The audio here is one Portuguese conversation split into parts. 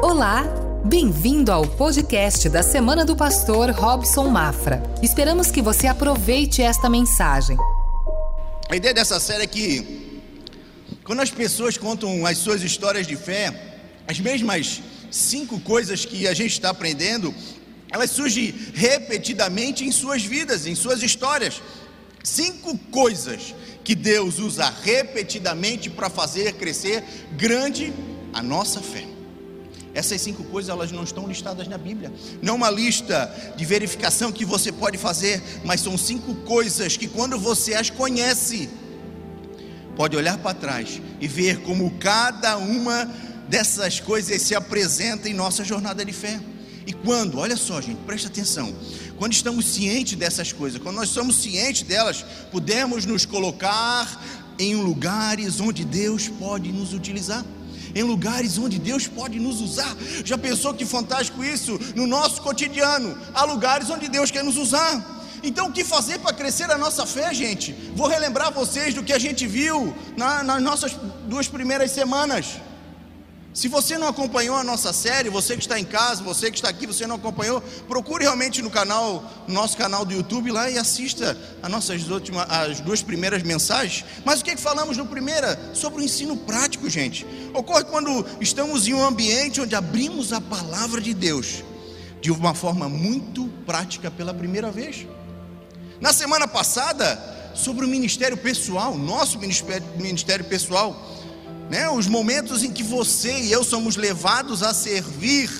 Olá, bem-vindo ao podcast da Semana do Pastor Robson Mafra. Esperamos que você aproveite esta mensagem. A ideia dessa série é que, quando as pessoas contam as suas histórias de fé, as mesmas cinco coisas que a gente está aprendendo, elas surgem repetidamente em suas vidas, em suas histórias. Cinco coisas que Deus usa repetidamente para fazer crescer grande a nossa fé. Essas cinco coisas elas não estão listadas na Bíblia. Não é uma lista de verificação que você pode fazer, mas são cinco coisas que quando você as conhece, pode olhar para trás e ver como cada uma dessas coisas se apresenta em nossa jornada de fé. E quando, olha só, gente, presta atenção. Quando estamos cientes dessas coisas, quando nós somos cientes delas, podemos nos colocar em lugares onde Deus pode nos utilizar em lugares onde Deus pode nos usar. Já pensou que fantástico isso? No nosso cotidiano, há lugares onde Deus quer nos usar. Então, o que fazer para crescer a nossa fé, gente? Vou relembrar vocês do que a gente viu na, nas nossas duas primeiras semanas. Se você não acompanhou a nossa série, você que está em casa, você que está aqui, você não acompanhou, procure realmente no canal, no nosso canal do YouTube lá e assista as nossas últimas, as duas primeiras mensagens. Mas o que, é que falamos no primeira? Sobre o ensino prático, gente. Ocorre quando estamos em um ambiente onde abrimos a palavra de Deus de uma forma muito prática pela primeira vez. Na semana passada, sobre o ministério pessoal, nosso ministério, ministério pessoal né? Os momentos em que você e eu somos levados a servir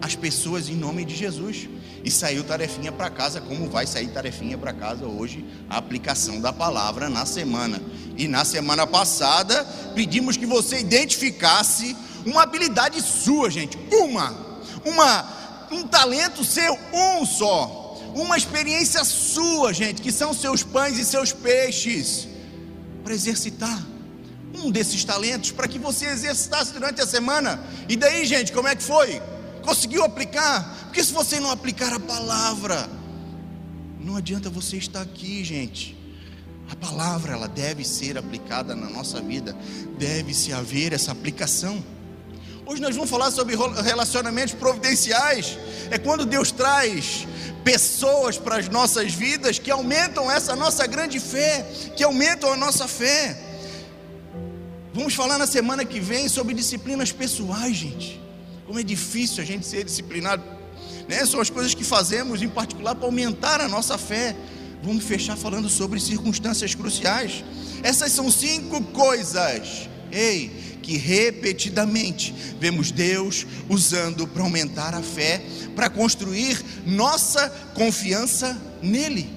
as pessoas em nome de Jesus. E saiu tarefinha para casa, como vai sair tarefinha para casa hoje, a aplicação da palavra na semana. E na semana passada, pedimos que você identificasse uma habilidade sua, gente, uma, uma, um talento seu, um só, uma experiência sua, gente, que são seus pães e seus peixes, para exercitar um desses talentos para que você exercitasse durante a semana. E daí, gente, como é que foi? Conseguiu aplicar? Porque se você não aplicar a palavra, não adianta você estar aqui, gente. A palavra ela deve ser aplicada na nossa vida, deve-se haver essa aplicação. Hoje nós vamos falar sobre relacionamentos providenciais. É quando Deus traz pessoas para as nossas vidas que aumentam essa nossa grande fé, que aumentam a nossa fé. Vamos falar na semana que vem sobre disciplinas pessoais, gente. Como é difícil a gente ser disciplinado. Né? São as coisas que fazemos, em particular, para aumentar a nossa fé. Vamos fechar falando sobre circunstâncias cruciais. Essas são cinco coisas, ei, que repetidamente vemos Deus usando para aumentar a fé, para construir nossa confiança nele.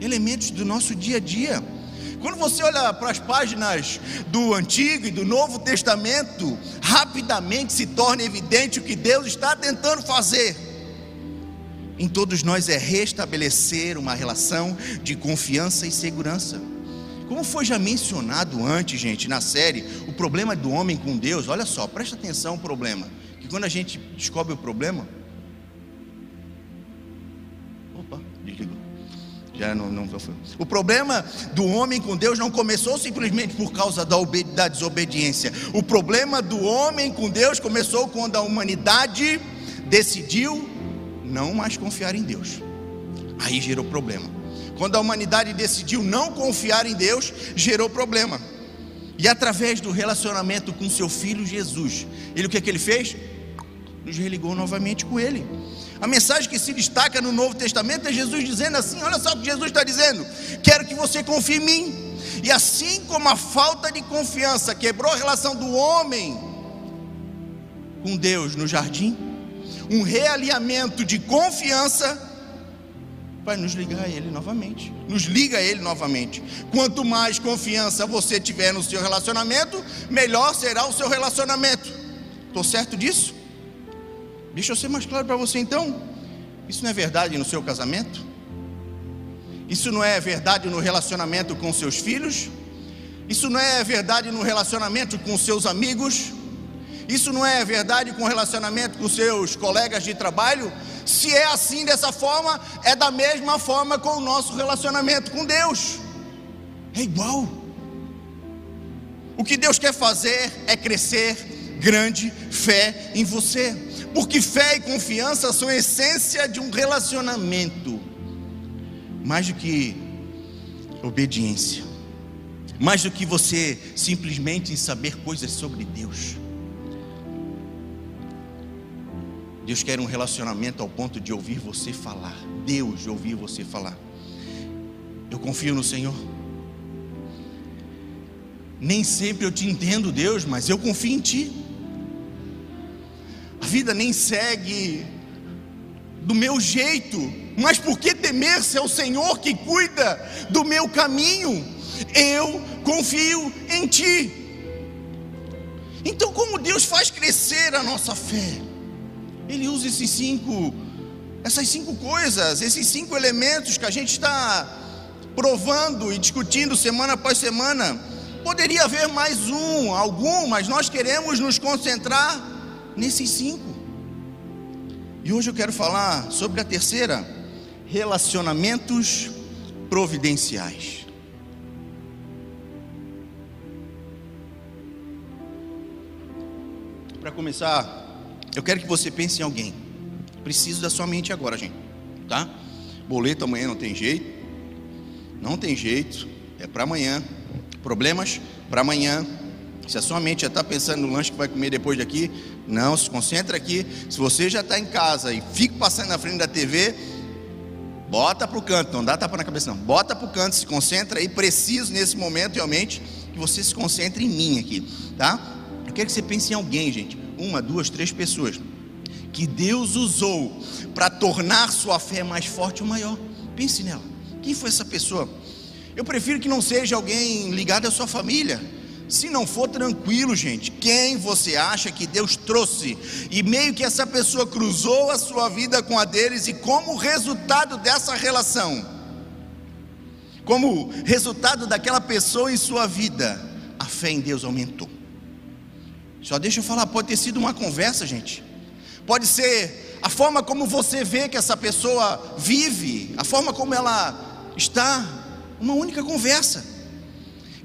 Elementos do nosso dia a dia. Quando você olha para as páginas do Antigo e do Novo Testamento, rapidamente se torna evidente o que Deus está tentando fazer. Em todos nós é restabelecer uma relação de confiança e segurança. Como foi já mencionado antes, gente, na série, o problema do homem com Deus, olha só, presta atenção o problema. Que quando a gente descobre o problema, Já não, não. O problema do homem com Deus não começou simplesmente por causa da, da desobediência. O problema do homem com Deus começou quando a humanidade decidiu não mais confiar em Deus. Aí gerou problema. Quando a humanidade decidiu não confiar em Deus, gerou problema. E através do relacionamento com seu filho Jesus, ele o que, é que ele fez? Nos religou novamente com ele. A mensagem que se destaca no Novo Testamento é Jesus dizendo assim: olha só o que Jesus está dizendo, quero que você confie em mim. E assim como a falta de confiança quebrou a relação do homem com Deus no jardim, um realinhamento de confiança vai nos ligar a Ele novamente. Nos liga a Ele novamente. Quanto mais confiança você tiver no seu relacionamento, melhor será o seu relacionamento. Estou certo disso? Deixa eu ser mais claro para você então. Isso não é verdade no seu casamento? Isso não é verdade no relacionamento com seus filhos? Isso não é verdade no relacionamento com seus amigos? Isso não é verdade com relacionamento com seus colegas de trabalho? Se é assim dessa forma, é da mesma forma com o nosso relacionamento com Deus. É igual. O que Deus quer fazer é crescer grande fé em você. Porque fé e confiança são a essência de um relacionamento, mais do que obediência, mais do que você simplesmente saber coisas sobre Deus. Deus quer um relacionamento ao ponto de ouvir você falar. Deus de ouvir você falar. Eu confio no Senhor. Nem sempre eu te entendo, Deus, mas eu confio em Ti. A vida nem segue do meu jeito, mas por que temer se é o Senhor que cuida do meu caminho? Eu confio em Ti. Então, como Deus faz crescer a nossa fé? Ele usa esses cinco, essas cinco coisas, esses cinco elementos que a gente está provando e discutindo semana após semana. Poderia haver mais um, algum, mas nós queremos nos concentrar nesses cinco. E hoje eu quero falar sobre a terceira, relacionamentos providenciais. Para começar, eu quero que você pense em alguém. Preciso da sua mente agora, gente. Tá? Boleto amanhã não tem jeito. Não tem jeito. É para amanhã. Problemas para amanhã. Se a sua mente já está pensando no lanche que vai comer depois daqui, não, se concentra aqui. Se você já está em casa e fica passando na frente da TV, bota para o canto, não dá tapa na cabeça não. Bota para o canto, se concentra aí. Preciso nesse momento realmente que você se concentre em mim aqui, tá? Eu quero que você pense em alguém, gente uma, duas, três pessoas que Deus usou para tornar sua fé mais forte ou maior. Pense nela. Quem foi essa pessoa? Eu prefiro que não seja alguém ligado à sua família. Se não for tranquilo, gente, quem você acha que Deus trouxe e meio que essa pessoa cruzou a sua vida com a deles e como resultado dessa relação, como resultado daquela pessoa em sua vida, a fé em Deus aumentou. Só deixa eu falar, pode ter sido uma conversa, gente. Pode ser a forma como você vê que essa pessoa vive, a forma como ela está, uma única conversa.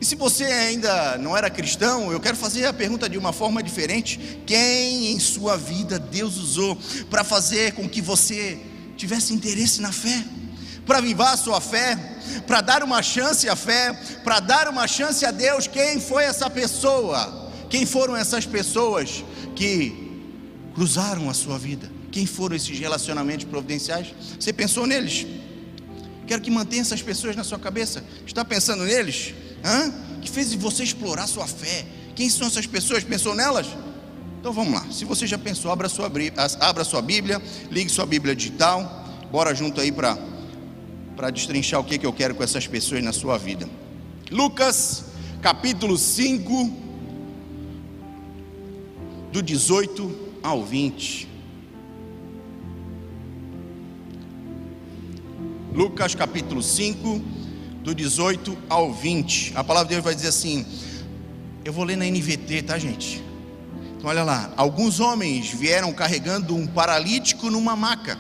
E se você ainda não era cristão, eu quero fazer a pergunta de uma forma diferente: quem em sua vida Deus usou para fazer com que você tivesse interesse na fé? Para avivar a sua fé, para dar uma chance à fé, para dar uma chance a Deus, quem foi essa pessoa? Quem foram essas pessoas que cruzaram a sua vida? Quem foram esses relacionamentos providenciais? Você pensou neles? Quero que mantenha essas pessoas na sua cabeça. Está pensando neles? Hã? Que fez você explorar sua fé? Quem são essas pessoas? Pensou nelas? Então vamos lá. Se você já pensou, abra sua, abra sua Bíblia, ligue sua Bíblia digital. Bora junto aí para para destrinchar o que, que eu quero com essas pessoas na sua vida. Lucas, capítulo 5, do 18 ao 20. Lucas capítulo 5, do 18 ao 20. A palavra de Deus vai dizer assim: eu vou ler na NVT, tá, gente? Então, olha lá. Alguns homens vieram carregando um paralítico numa maca,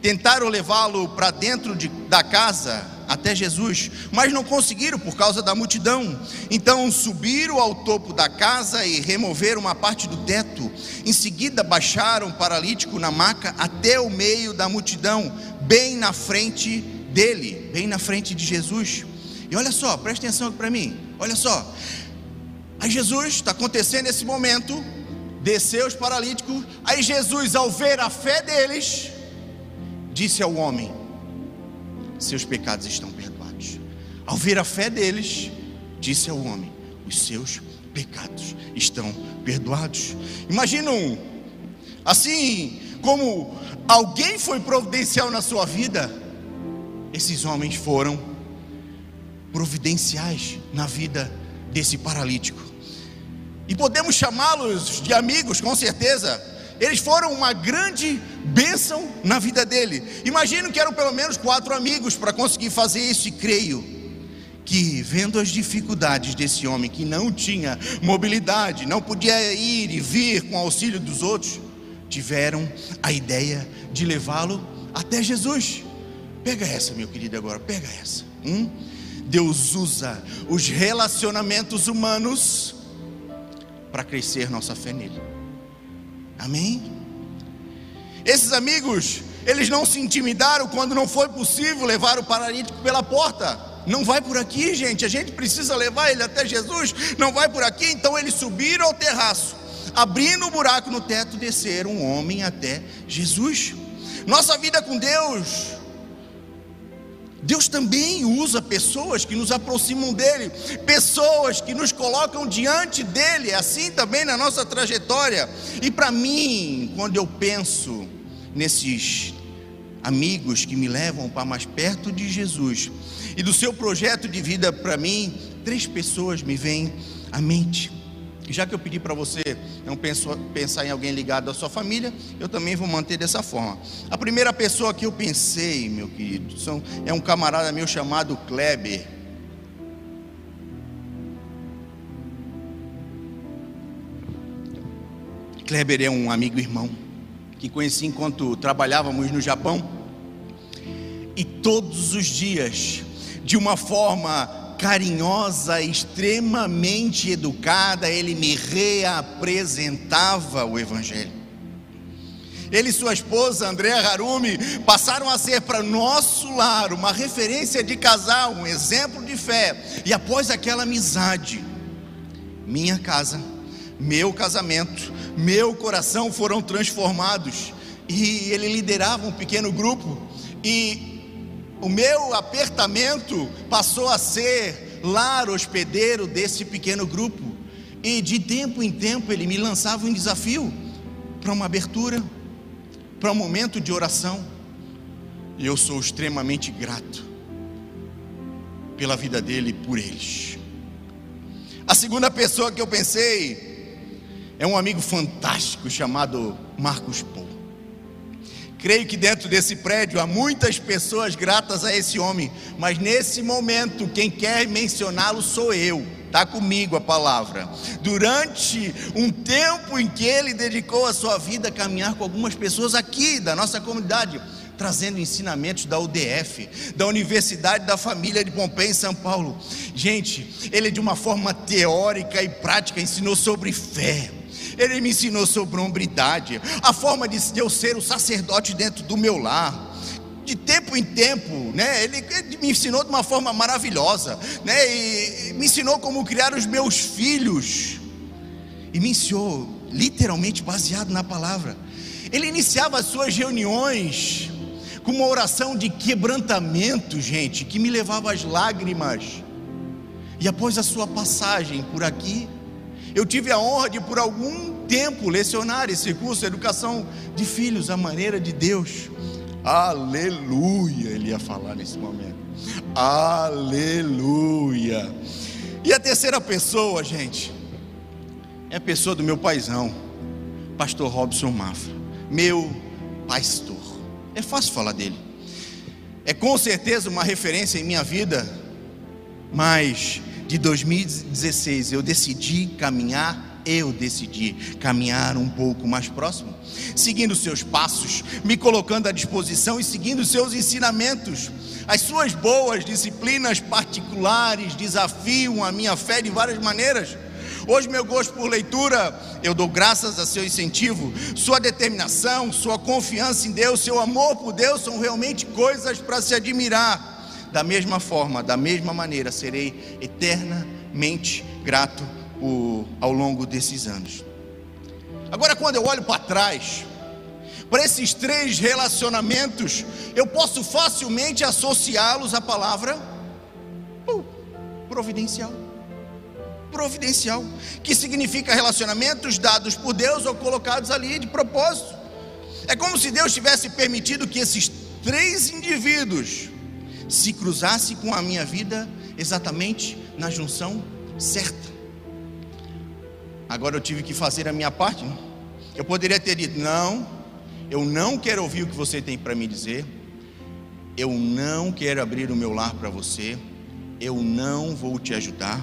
tentaram levá-lo para dentro de, da casa até Jesus, mas não conseguiram por causa da multidão. Então subiram ao topo da casa e removeram uma parte do teto. Em seguida baixaram o paralítico na maca até o meio da multidão, bem na frente dele, bem na frente de Jesus. E olha só, presta atenção aqui para mim. Olha só. Aí Jesus está acontecendo esse momento, desceu os paralíticos. Aí Jesus, ao ver a fé deles, disse ao homem: seus pecados estão perdoados. Ao ver a fé deles, disse ao homem: os seus pecados estão perdoados. Imaginam, assim como alguém foi providencial na sua vida, esses homens foram providenciais na vida desse paralítico. E podemos chamá-los de amigos, com certeza, eles foram uma grande bênção na vida dele. Imagino que eram pelo menos quatro amigos para conseguir fazer isso, e creio que, vendo as dificuldades desse homem que não tinha mobilidade, não podia ir e vir com auxílio dos outros, tiveram a ideia de levá-lo até Jesus. Pega essa, meu querido, agora, pega essa. Hum? Deus usa os relacionamentos humanos para crescer nossa fé nele. Amém? Esses amigos, eles não se intimidaram quando não foi possível levar o paralítico pela porta. Não vai por aqui, gente. A gente precisa levar ele até Jesus. Não vai por aqui. Então eles subiram ao terraço, abrindo o um buraco no teto, desceram um homem até Jesus. Nossa vida com Deus Deus também usa pessoas que nos aproximam dele, pessoas que nos colocam diante dele, é assim também na nossa trajetória. E para mim, quando eu penso nesses amigos que me levam para mais perto de Jesus e do seu projeto de vida para mim, três pessoas me vêm à mente. Já que eu pedi para você não pensar em alguém ligado à sua família, eu também vou manter dessa forma. A primeira pessoa que eu pensei, meu querido, são, é um camarada meu chamado Kleber. Kleber é um amigo irmão que conheci enquanto trabalhávamos no Japão. E todos os dias, de uma forma carinhosa, extremamente educada, ele me reapresentava o Evangelho. Ele e sua esposa, Andréa Harumi, passaram a ser para nosso lar uma referência de casal, um exemplo de fé. E após aquela amizade, minha casa, meu casamento, meu coração foram transformados. E ele liderava um pequeno grupo. E o meu apertamento passou a ser lar hospedeiro desse pequeno grupo. E de tempo em tempo ele me lançava um desafio para uma abertura, para um momento de oração. E eu sou extremamente grato pela vida dele e por eles. A segunda pessoa que eu pensei é um amigo fantástico chamado Marcos Paul. Creio que dentro desse prédio há muitas pessoas gratas a esse homem, mas nesse momento quem quer mencioná-lo sou eu. Está comigo a palavra. Durante um tempo em que ele dedicou a sua vida a caminhar com algumas pessoas aqui da nossa comunidade, trazendo ensinamentos da UDF, da Universidade da Família de Pompeia em São Paulo. Gente, ele de uma forma teórica e prática ensinou sobre fé ele me ensinou sobre hombridade, a forma de eu ser o sacerdote dentro do meu lar. De tempo em tempo, né? Ele, me ensinou de uma forma maravilhosa, né? E me ensinou como criar os meus filhos. E me ensinou literalmente baseado na palavra. Ele iniciava as suas reuniões com uma oração de quebrantamento, gente, que me levava às lágrimas. E após a sua passagem por aqui, eu tive a honra de, por algum tempo, lecionar esse curso educação de filhos, a maneira de Deus. Aleluia, ele ia falar nesse momento. Aleluia. E a terceira pessoa, gente, é a pessoa do meu paizão, pastor Robson Mafra, meu pastor. É fácil falar dele. É com certeza uma referência em minha vida, mas de 2016 eu decidi caminhar, eu decidi caminhar um pouco mais próximo, seguindo seus passos, me colocando à disposição e seguindo seus ensinamentos. As suas boas disciplinas particulares desafiam a minha fé de várias maneiras. Hoje, meu gosto por leitura, eu dou graças a seu incentivo, sua determinação, sua confiança em Deus, seu amor por Deus são realmente coisas para se admirar da mesma forma, da mesma maneira, serei eternamente grato ao longo desses anos. Agora, quando eu olho para trás, para esses três relacionamentos, eu posso facilmente associá-los à palavra uh, providencial. Providencial, que significa relacionamentos dados por Deus ou colocados ali de propósito. É como se Deus tivesse permitido que esses três indivíduos se cruzasse com a minha vida exatamente na junção certa. Agora eu tive que fazer a minha parte. Né? Eu poderia ter dito: não, eu não quero ouvir o que você tem para me dizer. Eu não quero abrir o meu lar para você. Eu não vou te ajudar.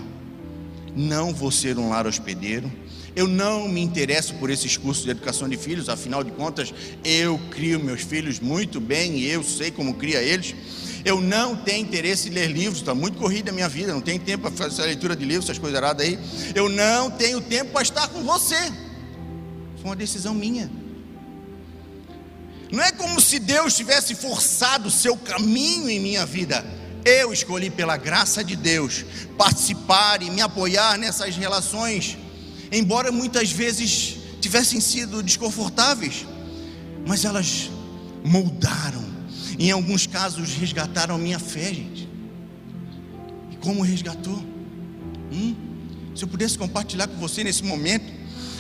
Não vou ser um lar hospedeiro. Eu não me interesso por esses cursos de educação de filhos, afinal de contas, eu crio meus filhos muito bem e eu sei como cria eles. Eu não tenho interesse em ler livros, está muito corrida a minha vida, não tenho tempo para fazer leitura de livros, essas coisas erradas aí. Eu não tenho tempo para estar com você. Foi uma decisão minha. Não é como se Deus tivesse forçado o seu caminho em minha vida. Eu escolhi, pela graça de Deus, participar e me apoiar nessas relações, embora muitas vezes tivessem sido desconfortáveis, mas elas moldaram, em alguns casos resgataram a minha fé, gente. E como resgatou? Hum? Se eu pudesse compartilhar com você nesse momento,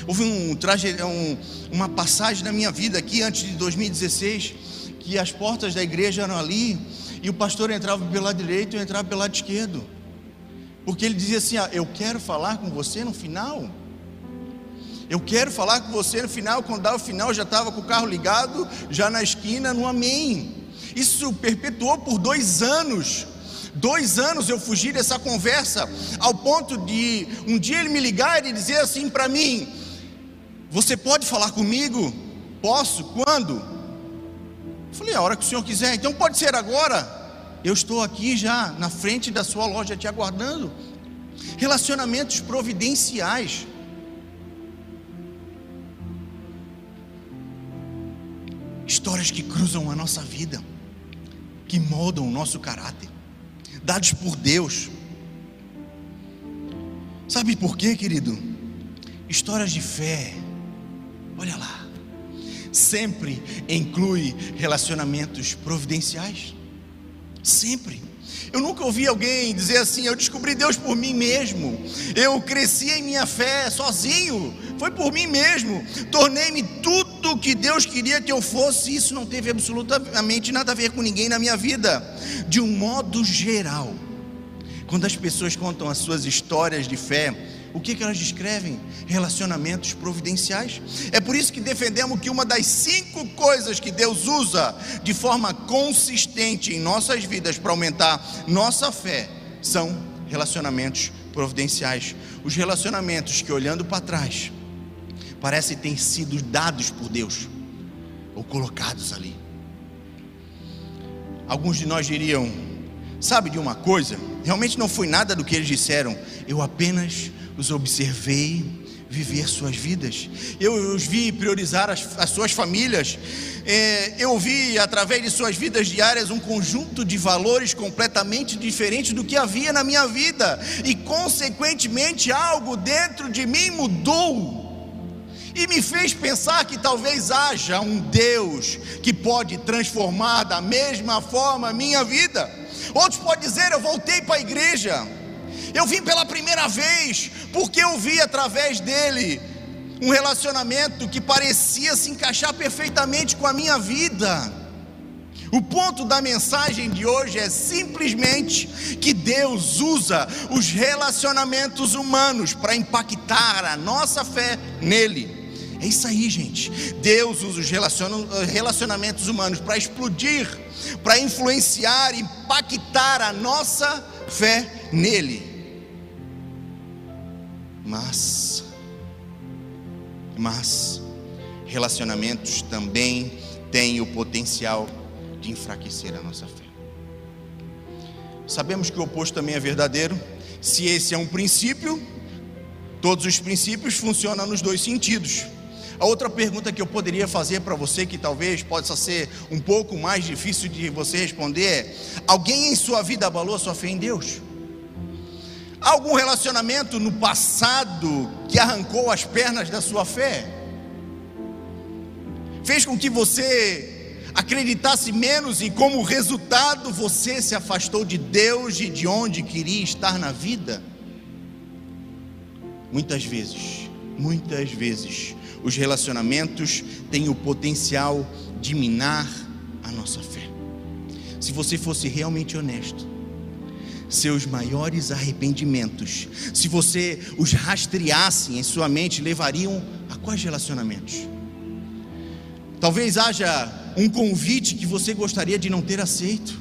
houve um, um, uma passagem na minha vida aqui antes de 2016, que as portas da igreja eram ali, e o pastor entrava pelo lado direito e eu entrava pelo lado esquerdo. Porque ele dizia assim: ah, Eu quero falar com você no final. Eu quero falar com você no final. Quando dava o final, já estava com o carro ligado, já na esquina, no Amém. Isso perpetuou por dois anos. Dois anos eu fugi dessa conversa, ao ponto de um dia ele me ligar e dizer assim para mim: Você pode falar comigo? Posso? Quando? Eu falei, a hora que o senhor quiser, então pode ser agora. Eu estou aqui já na frente da sua loja te aguardando. Relacionamentos providenciais. Histórias que cruzam a nossa vida, que moldam o nosso caráter, dados por Deus. Sabe por quê, querido? Histórias de fé. Olha lá sempre inclui relacionamentos providenciais. Sempre. Eu nunca ouvi alguém dizer assim: eu descobri Deus por mim mesmo, eu cresci em minha fé sozinho, foi por mim mesmo, tornei-me tudo que Deus queria que eu fosse. Isso não teve absolutamente nada a ver com ninguém na minha vida, de um modo geral. Quando as pessoas contam as suas histórias de fé, o que, que elas descrevem? Relacionamentos providenciais. É por isso que defendemos que uma das cinco coisas que Deus usa de forma consistente em nossas vidas para aumentar nossa fé são relacionamentos providenciais. Os relacionamentos que, olhando para trás, parecem ter sido dados por Deus ou colocados ali. Alguns de nós diriam: sabe de uma coisa? Realmente não foi nada do que eles disseram, eu apenas os observei viver suas vidas, eu os vi priorizar as, as suas famílias, é, eu vi através de suas vidas diárias um conjunto de valores completamente diferente do que havia na minha vida, e consequentemente algo dentro de mim mudou. E me fez pensar que talvez haja um Deus que pode transformar da mesma forma a minha vida. Outros podem dizer: Eu voltei para a igreja, eu vim pela primeira vez, porque eu vi através dele um relacionamento que parecia se encaixar perfeitamente com a minha vida. O ponto da mensagem de hoje é simplesmente que Deus usa os relacionamentos humanos para impactar a nossa fé nele. É isso aí, gente. Deus usa os relacionamentos humanos para explodir, para influenciar, impactar a nossa fé nele. Mas, mas, relacionamentos também têm o potencial de enfraquecer a nossa fé. Sabemos que o oposto também é verdadeiro. Se esse é um princípio, todos os princípios funcionam nos dois sentidos. A outra pergunta que eu poderia fazer para você, que talvez possa ser um pouco mais difícil de você responder, é: alguém em sua vida abalou a sua fé em Deus? Algum relacionamento no passado que arrancou as pernas da sua fé? Fez com que você acreditasse menos e, como resultado, você se afastou de Deus e de onde queria estar na vida? Muitas vezes, muitas vezes, os relacionamentos têm o potencial de minar a nossa fé. Se você fosse realmente honesto, seus maiores arrependimentos, se você os rastreasse em sua mente, levariam a quais relacionamentos? Talvez haja um convite que você gostaria de não ter aceito,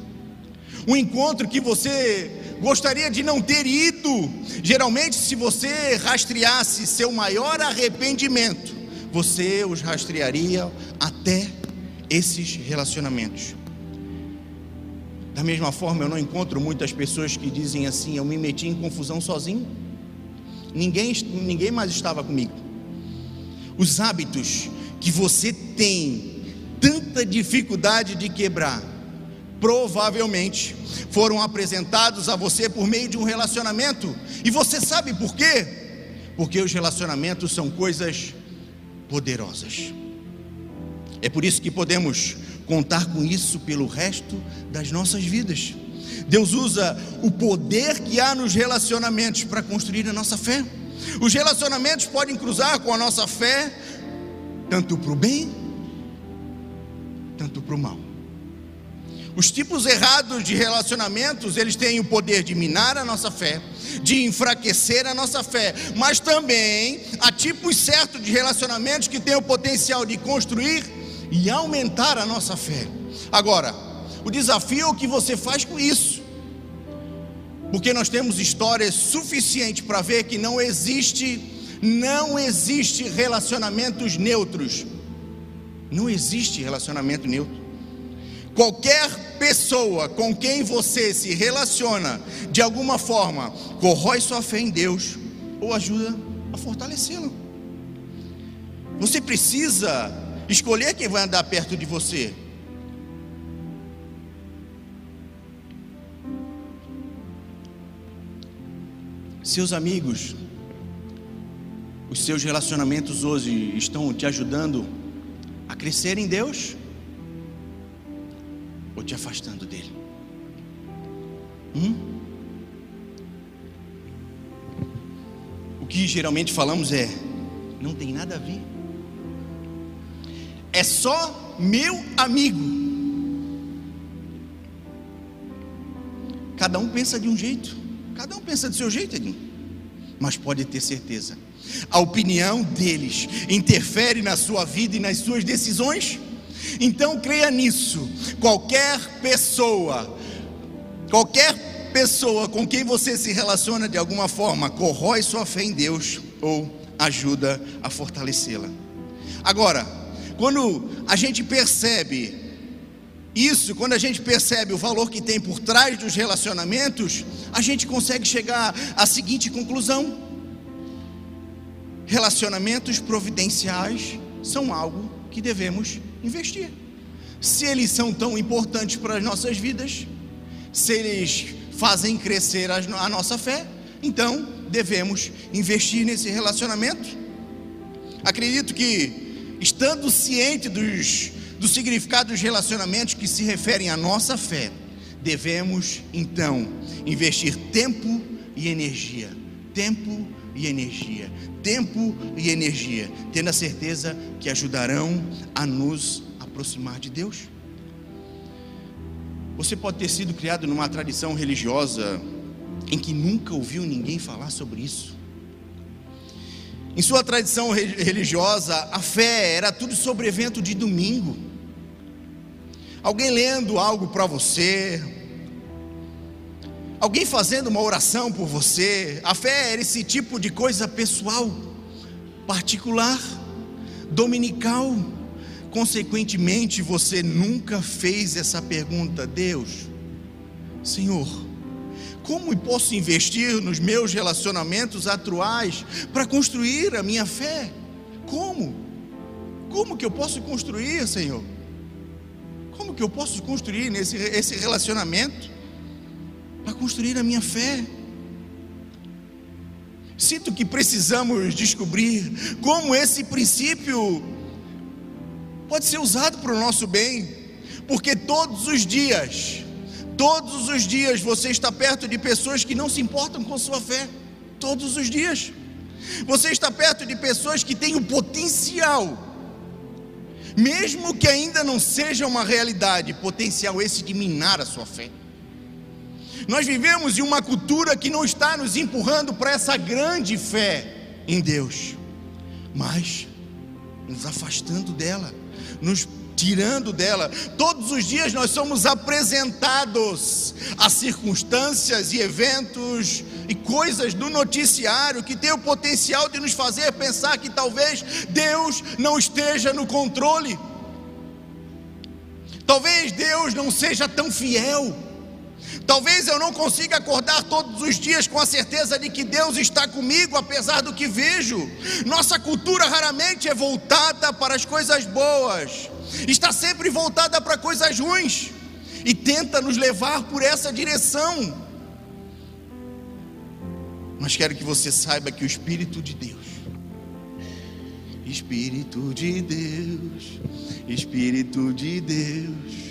um encontro que você gostaria de não ter ido. Geralmente, se você rastreasse seu maior arrependimento, você os rastrearia até esses relacionamentos. Da mesma forma, eu não encontro muitas pessoas que dizem assim: eu me meti em confusão sozinho. Ninguém, ninguém mais estava comigo. Os hábitos que você tem tanta dificuldade de quebrar, provavelmente foram apresentados a você por meio de um relacionamento. E você sabe por quê? Porque os relacionamentos são coisas poderosas. É por isso que podemos contar com isso pelo resto das nossas vidas. Deus usa o poder que há nos relacionamentos para construir a nossa fé. Os relacionamentos podem cruzar com a nossa fé, tanto para o bem, tanto para o mal. Os tipos errados de relacionamentos, eles têm o poder de minar a nossa fé, de enfraquecer a nossa fé, mas também há tipos certos de relacionamentos que têm o potencial de construir e aumentar a nossa fé. Agora, o desafio é o que você faz com isso. Porque nós temos histórias suficientes para ver que não existe, não existe relacionamentos neutros. Não existe relacionamento neutro. Qualquer pessoa com quem você se relaciona, de alguma forma, corrói sua fé em Deus ou ajuda a fortalecê-la. Você precisa escolher quem vai andar perto de você. Seus amigos, os seus relacionamentos hoje estão te ajudando a crescer em Deus? ou te afastando dele? Hum? O que geralmente falamos é: não tem nada a ver, é só meu amigo. Cada um pensa de um jeito, cada um pensa do seu jeito, Edinho. Mas pode ter certeza, a opinião deles interfere na sua vida e nas suas decisões. Então creia nisso. Qualquer pessoa, qualquer pessoa com quem você se relaciona de alguma forma, corrói sua fé em Deus ou ajuda a fortalecê-la. Agora, quando a gente percebe isso, quando a gente percebe o valor que tem por trás dos relacionamentos, a gente consegue chegar à seguinte conclusão: relacionamentos providenciais são algo que devemos investir. Se eles são tão importantes para as nossas vidas, se eles fazem crescer a nossa fé, então devemos investir nesse relacionamento. Acredito que, estando ciente dos, do significado dos relacionamentos que se referem à nossa fé, devemos então investir tempo e energia. Tempo e energia. Tempo e energia, tendo a certeza que ajudarão a nos aproximar de Deus. Você pode ter sido criado numa tradição religiosa em que nunca ouviu ninguém falar sobre isso. Em sua tradição religiosa, a fé era tudo sobre evento de domingo. Alguém lendo algo para você, alguém fazendo uma oração por você. A fé era esse tipo de coisa pessoal, particular, dominical. Consequentemente, você nunca fez essa pergunta, Deus, Senhor, como posso investir nos meus relacionamentos atuais para construir a minha fé? Como? Como que eu posso construir, Senhor? Como que eu posso construir nesse esse relacionamento para construir a minha fé? Sinto que precisamos descobrir como esse princípio pode ser usado para o nosso bem, porque todos os dias, todos os dias você está perto de pessoas que não se importam com sua fé, todos os dias. Você está perto de pessoas que têm o potencial, mesmo que ainda não seja uma realidade, potencial esse de minar a sua fé. Nós vivemos em uma cultura que não está nos empurrando para essa grande fé em Deus, mas nos afastando dela nos tirando dela. Todos os dias nós somos apresentados a circunstâncias e eventos e coisas do noticiário que tem o potencial de nos fazer pensar que talvez Deus não esteja no controle. Talvez Deus não seja tão fiel. Talvez eu não consiga acordar todos os dias com a certeza de que Deus está comigo, apesar do que vejo. Nossa cultura raramente é voltada para as coisas boas, está sempre voltada para coisas ruins e tenta nos levar por essa direção. Mas quero que você saiba que o Espírito de Deus, Espírito de Deus, Espírito de Deus,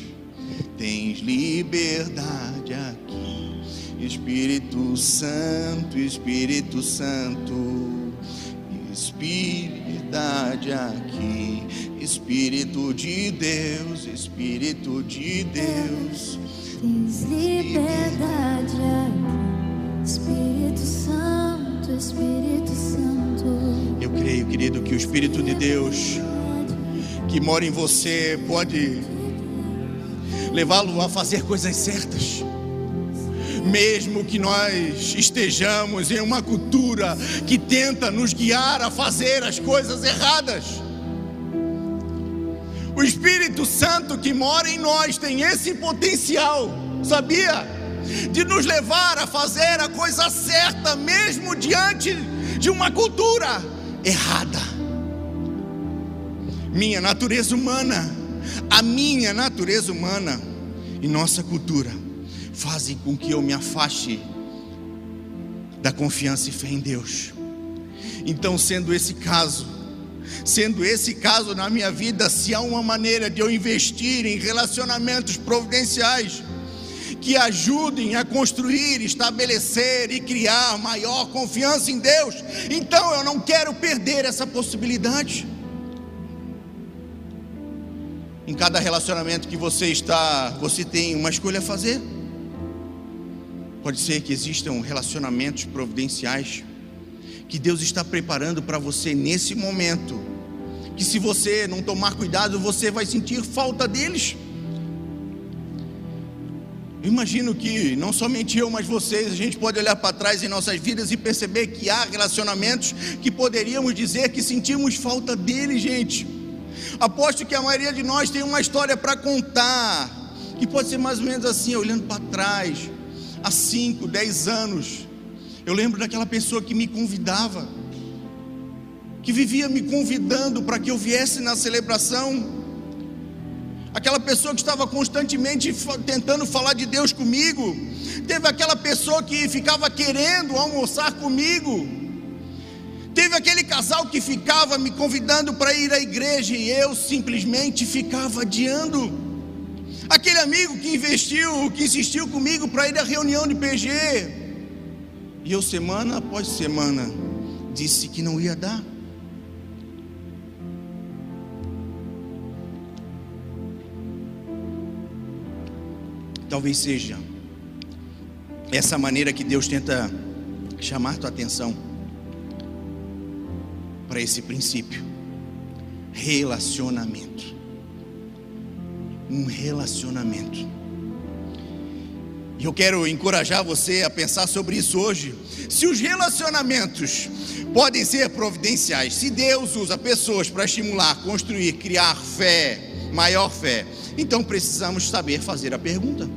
tens liberdade aqui. Espírito Santo, Espírito Santo, Espírito aqui. Espírito de Deus, Espírito de Deus. Tens liberdade aqui. Espírito Santo, Espírito Santo. Eu creio, querido, que o Espírito de Deus que mora em você pode levá-lo a fazer coisas certas. Mesmo que nós estejamos em uma cultura que tenta nos guiar a fazer as coisas erradas, o Espírito Santo que mora em nós tem esse potencial, sabia? De nos levar a fazer a coisa certa, mesmo diante de uma cultura errada. Minha natureza humana, a minha natureza humana e nossa cultura fazem com que eu me afaste da confiança e fé em Deus. Então, sendo esse caso, sendo esse caso na minha vida, se há uma maneira de eu investir em relacionamentos providenciais que ajudem a construir, estabelecer e criar maior confiança em Deus, então eu não quero perder essa possibilidade. Em cada relacionamento que você está, você tem uma escolha a fazer. Pode ser que existam relacionamentos providenciais que Deus está preparando para você nesse momento. Que se você não tomar cuidado, você vai sentir falta deles. Imagino que não somente eu, mas vocês, a gente pode olhar para trás em nossas vidas e perceber que há relacionamentos que poderíamos dizer que sentimos falta deles, gente. Aposto que a maioria de nós tem uma história para contar, que pode ser mais ou menos assim, olhando para trás, há 5, 10 anos. Eu lembro daquela pessoa que me convidava, que vivia me convidando para que eu viesse na celebração. Aquela pessoa que estava constantemente tentando falar de Deus comigo. Teve aquela pessoa que ficava querendo almoçar comigo Teve aquele casal que ficava me convidando para ir à igreja e eu simplesmente ficava adiando. Aquele amigo que investiu, que insistiu comigo para ir à reunião de PG. E eu, semana após semana, disse que não ia dar. Talvez seja essa maneira que Deus tenta chamar tua atenção para esse princípio: relacionamento. Um relacionamento. E eu quero encorajar você a pensar sobre isso hoje. Se os relacionamentos podem ser providenciais, se Deus usa pessoas para estimular, construir, criar fé, maior fé, então precisamos saber fazer a pergunta: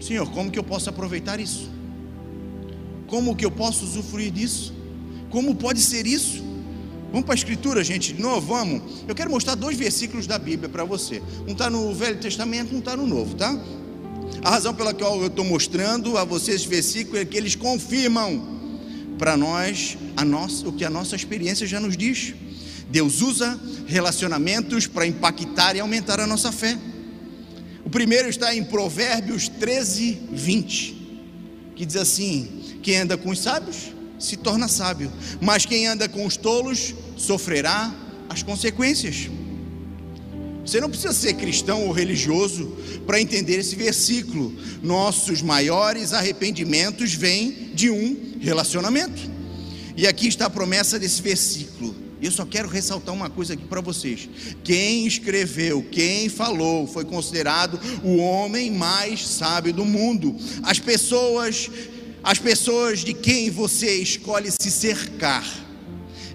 Senhor, como que eu posso aproveitar isso? Como que eu posso usufruir disso? Como pode ser isso? Vamos para a escritura, gente, de novo, vamos. Eu quero mostrar dois versículos da Bíblia para você. Um está no Velho Testamento, um está no Novo, tá? A razão pela qual eu estou mostrando a vocês esse versículo é que eles confirmam para nós nossa, o que a nossa experiência já nos diz. Deus usa relacionamentos para impactar e aumentar a nossa fé. O primeiro está em Provérbios 13, 20, que diz assim: Quem anda com os sábios se torna sábio, mas quem anda com os tolos sofrerá as consequências. Você não precisa ser cristão ou religioso para entender esse versículo. Nossos maiores arrependimentos vêm de um relacionamento. E aqui está a promessa desse versículo. Eu só quero ressaltar uma coisa aqui para vocês. Quem escreveu, quem falou, foi considerado o homem mais sábio do mundo. As pessoas as pessoas de quem você escolhe se cercar,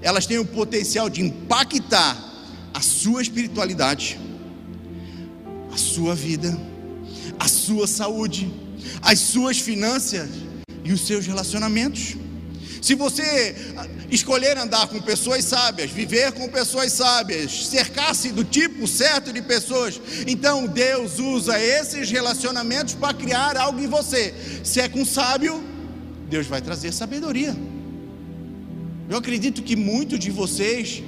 elas têm o potencial de impactar a sua espiritualidade, a sua vida, a sua saúde, as suas finanças e os seus relacionamentos. Se você escolher andar com pessoas sábias, viver com pessoas sábias, cercar-se do tipo certo de pessoas, então Deus usa esses relacionamentos para criar algo em você. Se é com sábio, Deus vai trazer sabedoria. Eu acredito que muitos de vocês,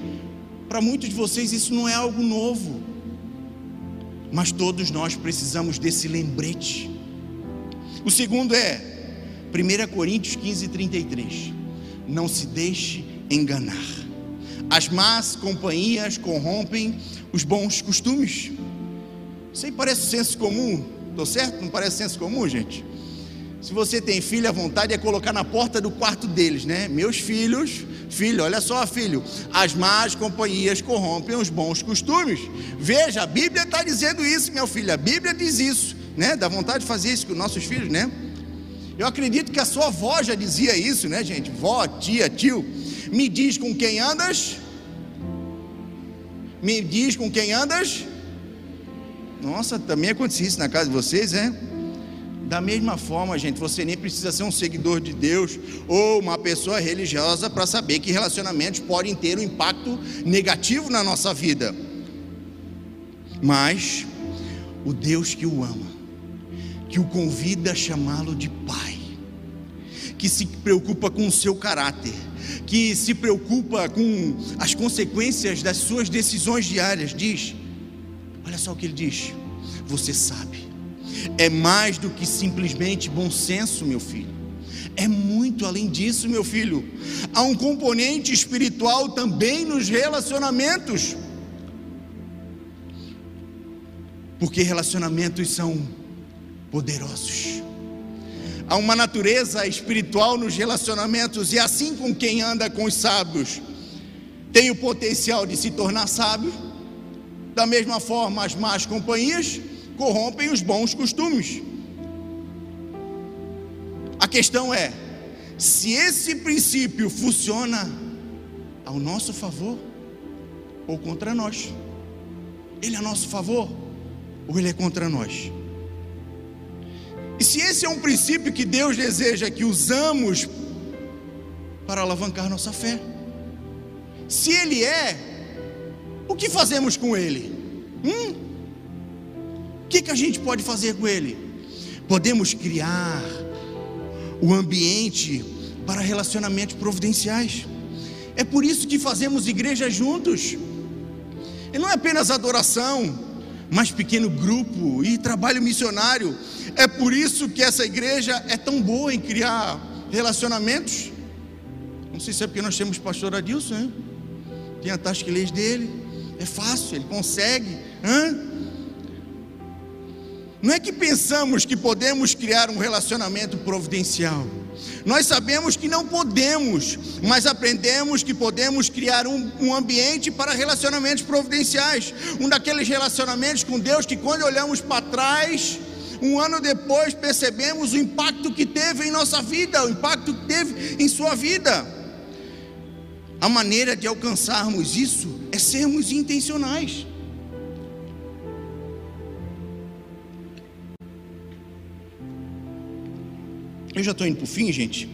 para muitos de vocês, isso não é algo novo, mas todos nós precisamos desse lembrete. O segundo é 1 Coríntios 15, 33 não se deixe enganar. As más companhias corrompem os bons costumes. Isso aí parece senso comum, estou certo? Não parece senso comum, gente? Se você tem filho, a vontade é colocar na porta do quarto deles, né? Meus filhos, filho, olha só, filho, as más companhias corrompem os bons costumes. Veja, a Bíblia está dizendo isso, meu filho, a Bíblia diz isso, né? Dá vontade de fazer isso com nossos filhos, né? Eu acredito que a sua avó já dizia isso, né, gente? Vó, tia, tio. Me diz com quem andas? Me diz com quem andas? Nossa, também acontecia isso na casa de vocês, é? Da mesma forma, gente, você nem precisa ser um seguidor de Deus ou uma pessoa religiosa para saber que relacionamentos podem ter um impacto negativo na nossa vida. Mas o Deus que o ama, que o convida a chamá-lo de Pai, que se preocupa com o seu caráter, que se preocupa com as consequências das suas decisões diárias, diz: olha só o que ele diz, você sabe, é mais do que simplesmente bom senso, meu filho. É muito além disso, meu filho. Há um componente espiritual também nos relacionamentos. Porque relacionamentos são poderosos. Há uma natureza espiritual nos relacionamentos, e assim com quem anda com os sábios, tem o potencial de se tornar sábio. Da mesma forma, as más companhias corrompem os bons costumes. A questão é: se esse princípio funciona ao nosso favor ou contra nós. Ele é a nosso favor ou ele é contra nós? E se esse é um princípio que Deus deseja que usamos para alavancar nossa fé, se Ele é, o que fazemos com Ele? Hum? Que, que a gente pode fazer com Ele? Podemos criar o ambiente para relacionamentos providenciais. É por isso que fazemos igreja juntos. E não é apenas adoração, mas pequeno grupo e trabalho missionário. É por isso que essa igreja é tão boa em criar relacionamentos. Não sei se é porque nós temos pastor Adilson, hein? tem a taxa leis dele, é fácil, ele consegue. Hã? Não é que pensamos que podemos criar um relacionamento providencial. Nós sabemos que não podemos, mas aprendemos que podemos criar um, um, ambiente para relacionamentos providenciais. Um daqueles relacionamentos com Deus que, quando olhamos para trás, um ano depois percebemos o impacto que teve em nossa vida, o impacto que teve em sua vida. A maneira de alcançarmos isso é sermos intencionais. Eu já estou indo para o fim, gente.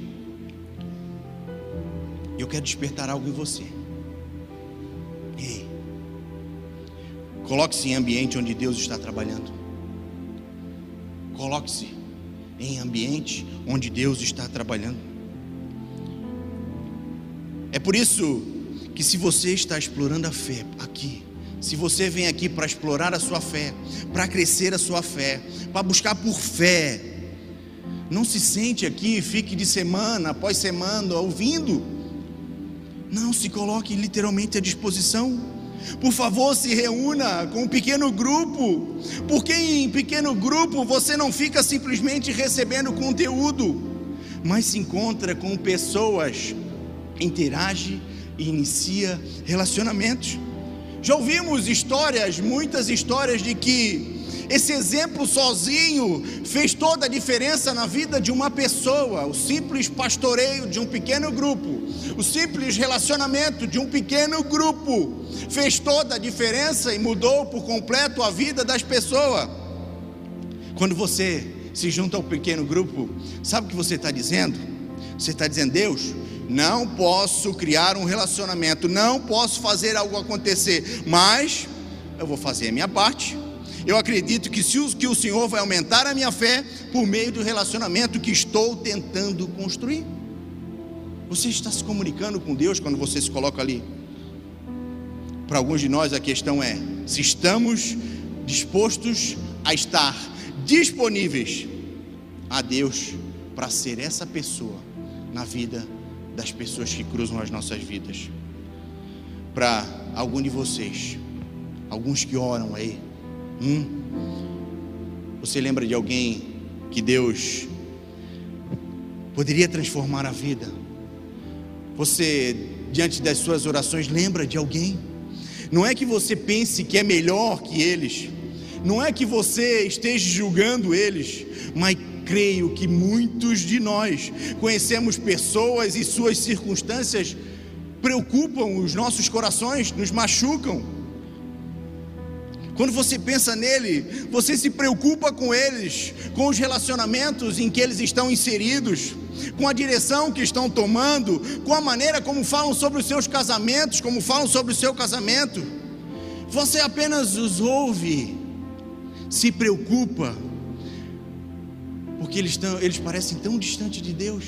Eu quero despertar algo em você. Ei, coloque-se em ambiente onde Deus está trabalhando. Coloque-se em ambiente onde Deus está trabalhando. É por isso que, se você está explorando a fé aqui, se você vem aqui para explorar a sua fé, para crescer a sua fé, para buscar por fé, não se sente aqui, fique de semana após semana ouvindo. Não, se coloque literalmente à disposição. Por favor, se reúna com um pequeno grupo, porque em pequeno grupo você não fica simplesmente recebendo conteúdo, mas se encontra com pessoas, interage e inicia relacionamentos. Já ouvimos histórias, muitas histórias de que esse exemplo sozinho fez toda a diferença na vida de uma pessoa. O simples pastoreio de um pequeno grupo, o simples relacionamento de um pequeno grupo fez toda a diferença e mudou por completo a vida das pessoas. Quando você se junta ao pequeno grupo, sabe o que você está dizendo? Você está dizendo, Deus, não posso criar um relacionamento, não posso fazer algo acontecer, mas eu vou fazer a minha parte. Eu acredito que, se o, que o Senhor vai aumentar a minha fé por meio do relacionamento que estou tentando construir. Você está se comunicando com Deus quando você se coloca ali? Para alguns de nós a questão é se estamos dispostos a estar disponíveis a Deus para ser essa pessoa na vida das pessoas que cruzam as nossas vidas. Para algum de vocês, alguns que oram aí, hum, você lembra de alguém que Deus poderia transformar a vida? Você, diante das suas orações, lembra de alguém? Não é que você pense que é melhor que eles, não é que você esteja julgando eles, mas creio que muitos de nós conhecemos pessoas e suas circunstâncias preocupam os nossos corações, nos machucam. Quando você pensa nele, você se preocupa com eles, com os relacionamentos em que eles estão inseridos, com a direção que estão tomando, com a maneira como falam sobre os seus casamentos, como falam sobre o seu casamento. Você apenas os ouve, se preocupa, porque eles, estão, eles parecem tão distantes de Deus.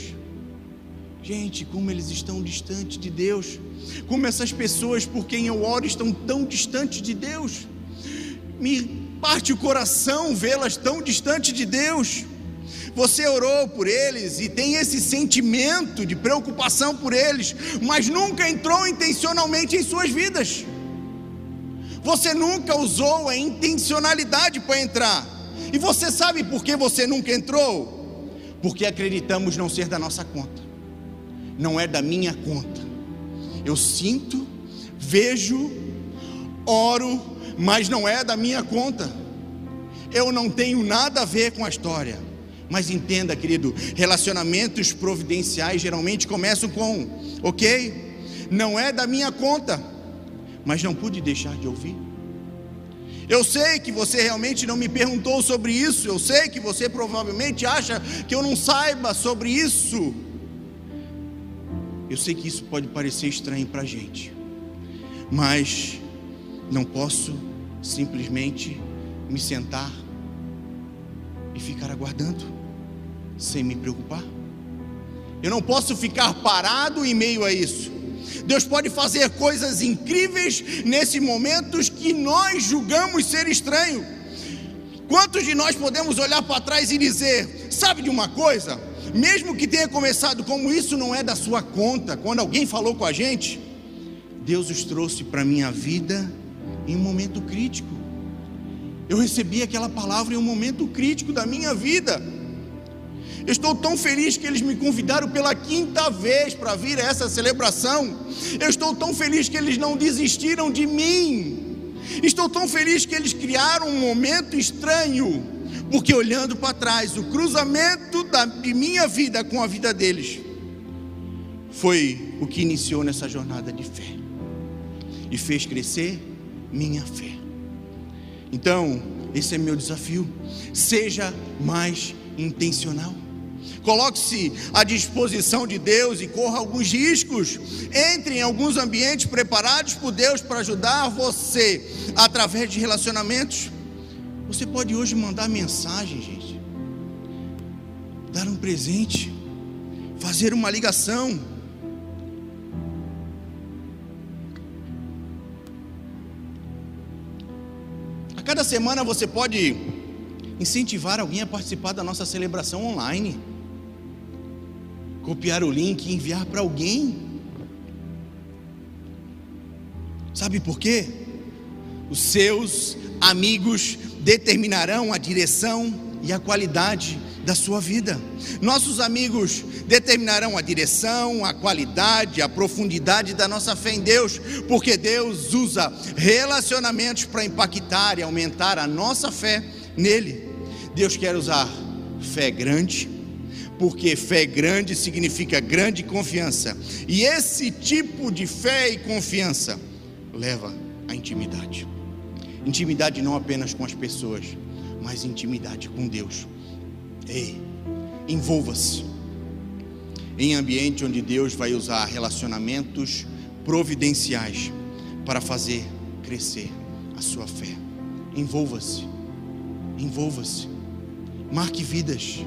Gente, como eles estão distantes de Deus, como essas pessoas por quem eu oro estão tão distantes de Deus me parte o coração vê-las tão distante de Deus. Você orou por eles e tem esse sentimento de preocupação por eles, mas nunca entrou intencionalmente em suas vidas. Você nunca usou a intencionalidade para entrar. E você sabe por que você nunca entrou? Porque acreditamos não ser da nossa conta, não é da minha conta. Eu sinto, vejo, oro, mas não é da minha conta. Eu não tenho nada a ver com a história. Mas entenda, querido, relacionamentos providenciais geralmente começam com, ok? Não é da minha conta, mas não pude deixar de ouvir. Eu sei que você realmente não me perguntou sobre isso, eu sei que você provavelmente acha que eu não saiba sobre isso. Eu sei que isso pode parecer estranho para a gente, mas não posso simplesmente me sentar e ficar aguardando, sem me preocupar. Eu não posso ficar parado em meio a isso. Deus pode fazer coisas incríveis nesse momentos que nós julgamos ser estranho. Quantos de nós podemos olhar para trás e dizer: sabe de uma coisa? Mesmo que tenha começado como isso não é da sua conta, quando alguém falou com a gente, Deus os trouxe para a minha vida em um momento crítico. Eu recebi aquela palavra em um momento crítico da minha vida. Eu estou tão feliz que eles me convidaram pela quinta vez para vir a essa celebração. Eu estou tão feliz que eles não desistiram de mim. Estou tão feliz que eles criaram um momento estranho, porque olhando para trás, o cruzamento da, de minha vida com a vida deles foi o que iniciou nessa jornada de fé e fez crescer minha fé. Então, esse é meu desafio. Seja mais intencional. Coloque-se à disposição de Deus e corra alguns riscos. Entre em alguns ambientes preparados por Deus para ajudar você através de relacionamentos. Você pode hoje mandar mensagem, gente. Dar um presente. Fazer uma ligação Cada semana você pode incentivar alguém a participar da nossa celebração online. Copiar o link e enviar para alguém. Sabe por quê? Os seus amigos determinarão a direção e a qualidade da sua vida. Nossos amigos determinarão a direção, a qualidade, a profundidade da nossa fé em Deus, porque Deus usa relacionamentos para impactar e aumentar a nossa fé nele. Deus quer usar fé grande, porque fé grande significa grande confiança, e esse tipo de fé e confiança leva à intimidade. Intimidade não apenas com as pessoas, mas intimidade com Deus. Ei, envolva-se em ambiente onde Deus vai usar relacionamentos providenciais para fazer crescer a sua fé. Envolva-se, envolva-se, marque vidas,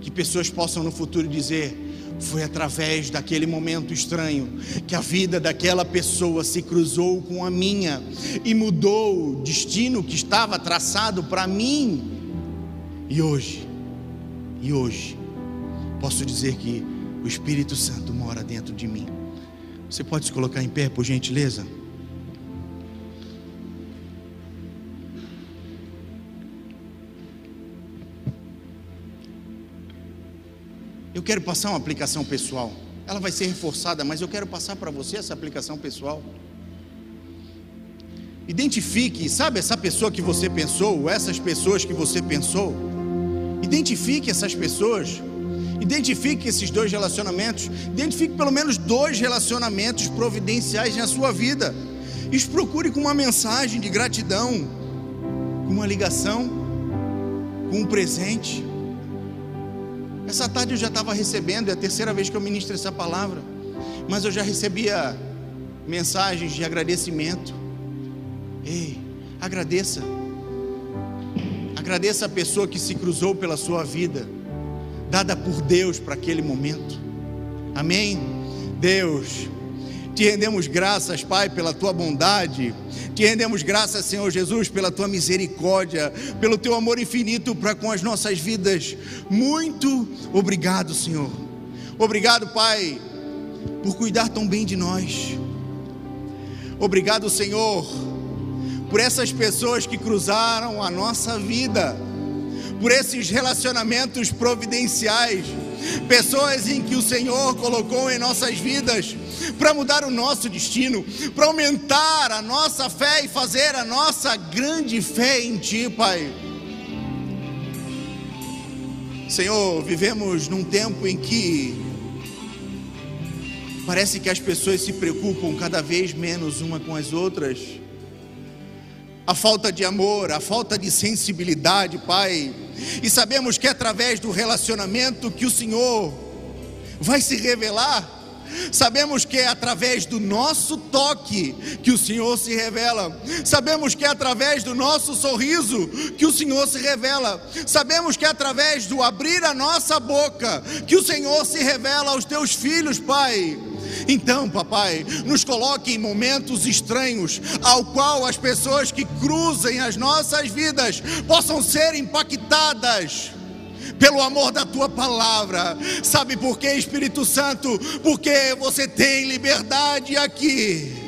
que pessoas possam no futuro dizer: foi através daquele momento estranho que a vida daquela pessoa se cruzou com a minha e mudou o destino que estava traçado para mim. E hoje, e hoje, posso dizer que o Espírito Santo mora dentro de mim. Você pode se colocar em pé, por gentileza? Eu quero passar uma aplicação pessoal. Ela vai ser reforçada, mas eu quero passar para você essa aplicação pessoal. Identifique, sabe essa pessoa que você pensou, essas pessoas que você pensou. Identifique essas pessoas. Identifique esses dois relacionamentos. Identifique pelo menos dois relacionamentos providenciais na sua vida. E procure com uma mensagem de gratidão, com uma ligação, com um presente. Essa tarde eu já estava recebendo, é a terceira vez que eu ministro essa palavra, mas eu já recebia mensagens de agradecimento. Ei, agradeça. Agradeça a pessoa que se cruzou pela sua vida, dada por Deus para aquele momento. Amém? Deus, te rendemos graças, Pai, pela tua bondade. Te rendemos graças, Senhor Jesus, pela tua misericórdia, pelo teu amor infinito para com as nossas vidas. Muito obrigado, Senhor. Obrigado, Pai, por cuidar tão bem de nós. Obrigado, Senhor por essas pessoas que cruzaram a nossa vida, por esses relacionamentos providenciais, pessoas em que o Senhor colocou em nossas vidas para mudar o nosso destino, para aumentar a nossa fé e fazer a nossa grande fé em Ti, Pai. Senhor, vivemos num tempo em que parece que as pessoas se preocupam cada vez menos uma com as outras a falta de amor, a falta de sensibilidade, Pai. E sabemos que é através do relacionamento que o Senhor vai se revelar. Sabemos que é através do nosso toque que o Senhor se revela. Sabemos que é através do nosso sorriso que o Senhor se revela. Sabemos que é através do abrir a nossa boca que o Senhor se revela aos teus filhos, Pai. Então, papai, nos coloque em momentos estranhos, ao qual as pessoas que cruzem as nossas vidas possam ser impactadas pelo amor da tua palavra. Sabe por quê, Espírito Santo? Porque você tem liberdade aqui.